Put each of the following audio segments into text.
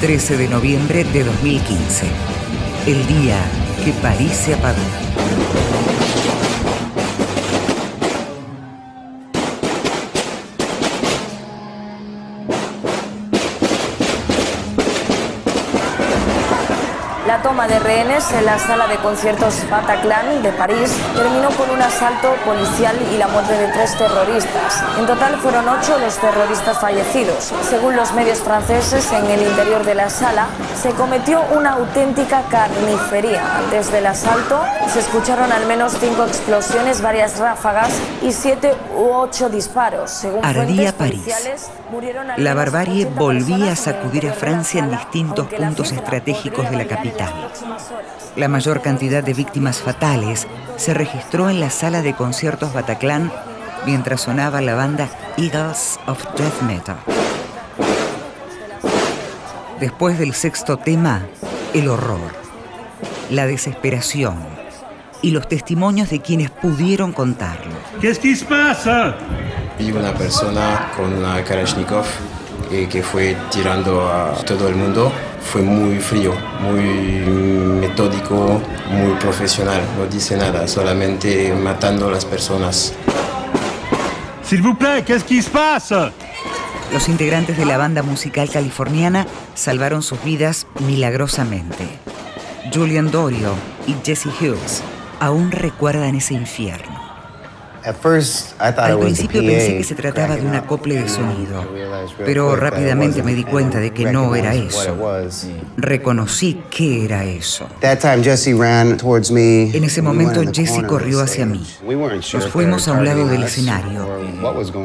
13 de noviembre de 2015. El día que París se apagó. La toma de rehenes en la sala de conciertos Bataclan de París terminó con un asalto policial y la muerte de tres terroristas. En total fueron ocho los terroristas fallecidos. Según los medios franceses, en el interior de la sala se cometió una auténtica carnicería. Antes del asalto se escucharon al menos cinco explosiones, varias ráfagas y siete u ocho disparos. Según Ardía París. La barbarie 80 volvía a sacudir a Francia en distintos puntos estratégicos de la capital. La mayor cantidad de víctimas fatales se registró en la sala de conciertos Bataclan mientras sonaba la banda Eagles of Death Metal. Después del sexto tema, el horror, la desesperación y los testimonios de quienes pudieron contarlo. Qui se passe Vi una persona con una Kalashnikov eh, que fue tirando a todo el mundo. Fue muy frío, muy metódico, muy profesional. No dice nada, solamente matando a las personas. S'il vous plaît, qu'est-ce qui se passe Los integrantes de la banda musical californiana salvaron sus vidas milagrosamente. Julian Dorio y Jesse Hughes aún recuerdan ese infierno. Al principio pensé que se trataba de un acople de sonido, pero rápidamente me di cuenta de que no era eso. Reconocí que era eso. En ese momento Jesse corrió hacia mí. Nos fuimos a un lado del escenario.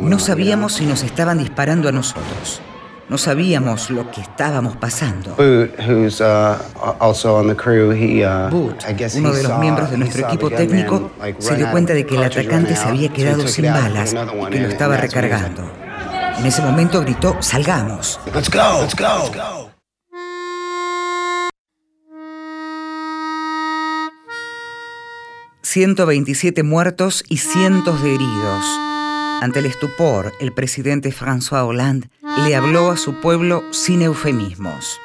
No sabíamos si nos estaban disparando a nosotros. No sabíamos lo que estábamos pasando. Boot, who's uh, also on the crew, he, uh, Boot, I guess uno de los miembros de nuestro equipo técnico, like, se dio cuenta de que el atacante se había quedado sin balas y que lo estaba recargando. En ese momento gritó, salgamos. Let's go, let's go. ...127 muertos y cientos de heridos. Ante el estupor, el presidente François Hollande le habló a su pueblo sin eufemismos.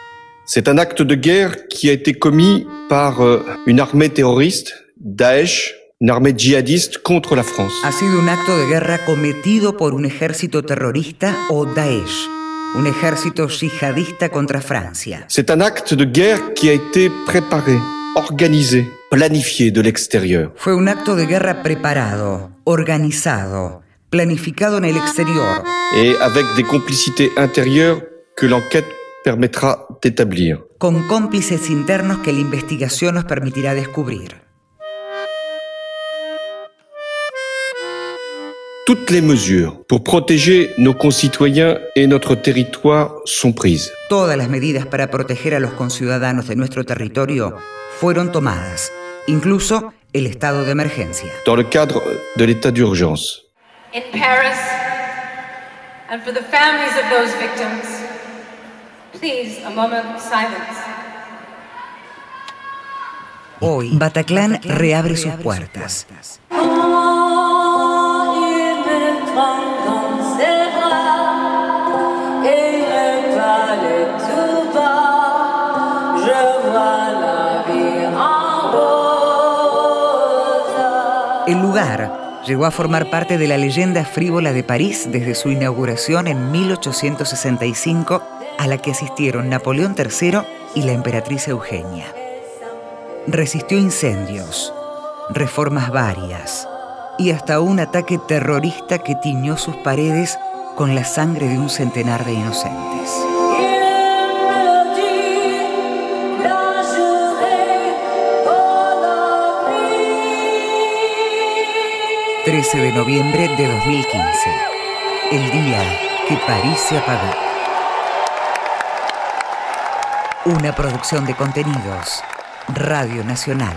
C'est un acte de guerre qui a été commis par euh, une armée terroriste, Daesh, une armée djihadiste contre la France. Ha sido un acto de guerra cometido por un ejército terrorista o Daesh, un ejército yihadista contra Francia. C'est un acte de guerre qui a été préparé, organisé, planifié de l'extérieur. Fue un acto de guerra preparado, organizado, planificado en el exterior, et avec des complicités intérieures que l'enquête permettra d'établir. con cómplices internos que la investigación nos permitirá descubrir. Toutes les mesures pour protéger nos concitoyens et notre territoire sont prises. Todas las medidas para proteger a los conciudadanos de nuestro territorio fueron tomadas, incluso el estado de emergencia. dans le cadre de l'état d'urgence. In Paris and for the families of those victims, please, a moment of silence. Hoy, Bataclan reabre sus puertas. El lugar llegó a formar parte de la leyenda frívola de París desde su inauguración en 1865, a la que asistieron Napoleón III y la emperatriz Eugenia. Resistió incendios, reformas varias y hasta un ataque terrorista que tiñó sus paredes con la sangre de un centenar de inocentes. 13 de noviembre de 2015, el día que París se apagó. Una producción de contenidos, Radio Nacional.